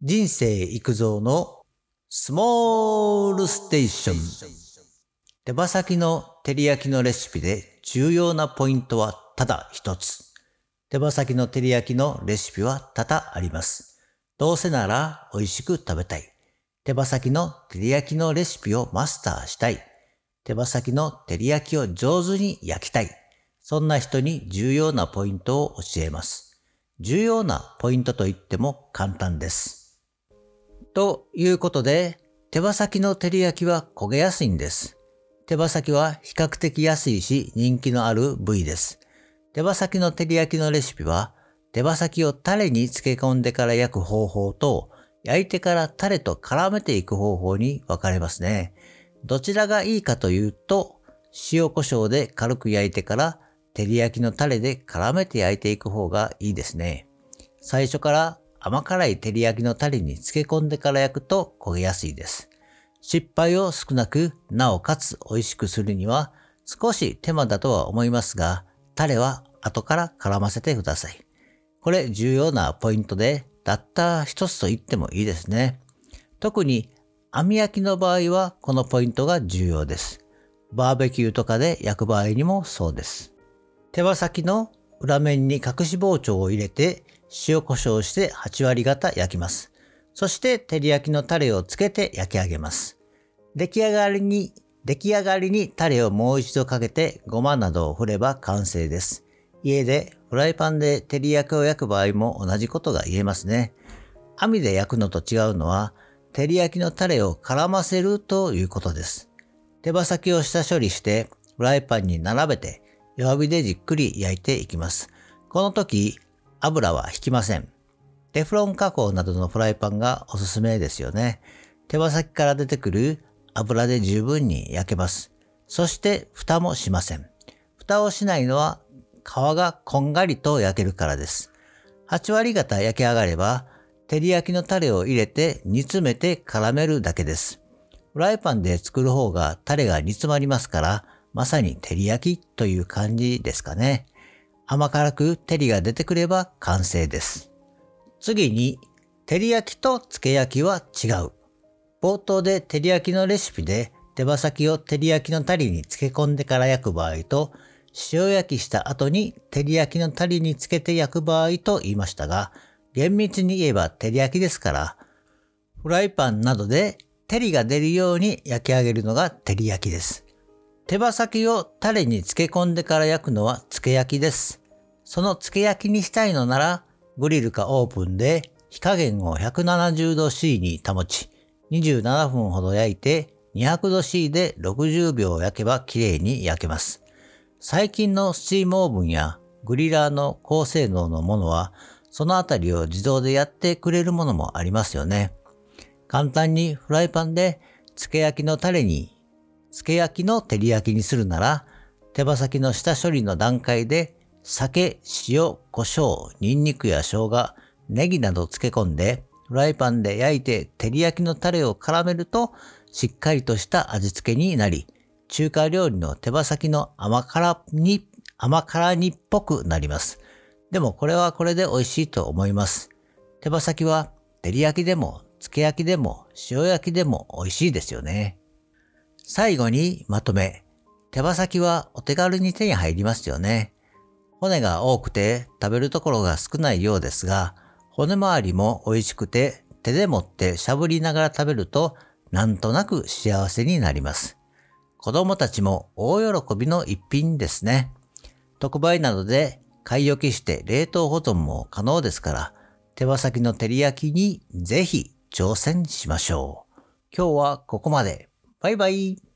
人生育造のスモールステーション。手羽先の照り焼きのレシピで重要なポイントはただ一つ。手羽先の照り焼きのレシピは多々あります。どうせなら美味しく食べたい。手羽先の照り焼きのレシピをマスターしたい。手羽先の照り焼きを上手に焼きたい。そんな人に重要なポイントを教えます。重要なポイントといっても簡単です。ということで、手羽先の照り焼きは焦げやすいんです。手羽先は比較的安いし人気のある部位です。手羽先の照り焼きのレシピは、手羽先をタレに漬け込んでから焼く方法と、焼いてからタレと絡めていく方法に分かれますね。どちらがいいかというと、塩胡椒で軽く焼いてから照り焼きのタレで絡めて焼いていく方がいいですね。最初から甘辛い照り焼きのタレに漬け込んでから焼くと焦げやすいです。失敗を少なく、なおかつ美味しくするには少し手間だとは思いますが、タレは後から絡ませてください。これ重要なポイントで、たった一つと言ってもいいですね。特に網焼きの場合はこのポイントが重要です。バーベキューとかで焼く場合にもそうです。手羽先の裏面に隠し包丁を入れて塩コショウして8割方焼きます。そして照り焼きのタレをつけて焼き上げます。出来上がりに、出来上がりにタレをもう一度かけてごまなどを振れば完成です。家でフライパンで照り焼きを焼く場合も同じことが言えますね。網で焼くのと違うのは、照り焼きのタレを絡ませるということです。手羽先を下処理してフライパンに並べて弱火でじっくり焼いていきます。この時、油は引きません。テフロン加工などのフライパンがおすすめですよね。手羽先から出てくる油で十分に焼けます。そして蓋もしません。蓋をしないのは皮がこんがりと焼けるからです。8割方焼き上がれば、照り焼きのタレを入れて煮詰めて絡めるだけです。フライパンで作る方がタレが煮詰まりますから、まさに照り焼きという感じですかね。甘辛く照りが出てくれば完成です。次に、照り焼きと漬け焼きは違う。冒頭で照り焼きのレシピで手羽先を照り焼きのタレに漬け込んでから焼く場合と、塩焼きした後に照り焼きのタレにつけて焼く場合と言いましたが、厳密に言えば照り焼きですから、フライパンなどで照りが出るように焼き上げるのが照り焼きです。手羽先をタレに漬け込んでから焼くのは漬け焼きです。その漬け焼きにしたいのなら、グリルかオーブンで火加減を170度 C に保ち、27分ほど焼いて200度 C で60秒焼けば綺麗に焼けます。最近のスチームオーブンやグリラーの高性能のものは、そのあたりを自動でやってくれるものもありますよね。簡単にフライパンで漬け焼きのタレに、漬け焼きの照り焼きにするなら、手羽先の下処理の段階で酒、塩、胡椒、ニンニクや生姜、ネギなど漬け込んで、フライパンで焼いて照り焼きのタレを絡めると、しっかりとした味付けになり、中華料理の手羽先の甘辛に、甘辛煮っぽくなります。でもこれはこれで美味しいと思います。手羽先は照り焼きでも、漬け焼きでも、塩焼きでも美味しいですよね。最後にまとめ。手羽先はお手軽に手に入りますよね。骨が多くて食べるところが少ないようですが、骨周りも美味しくて手で持ってしゃぶりながら食べるとなんとなく幸せになります。子供たちも大喜びの一品ですね。特売などで買い置きして冷凍保存も可能ですから、手羽先の照り焼きにぜひ挑戦しましょう。今日はここまで。バイバイ。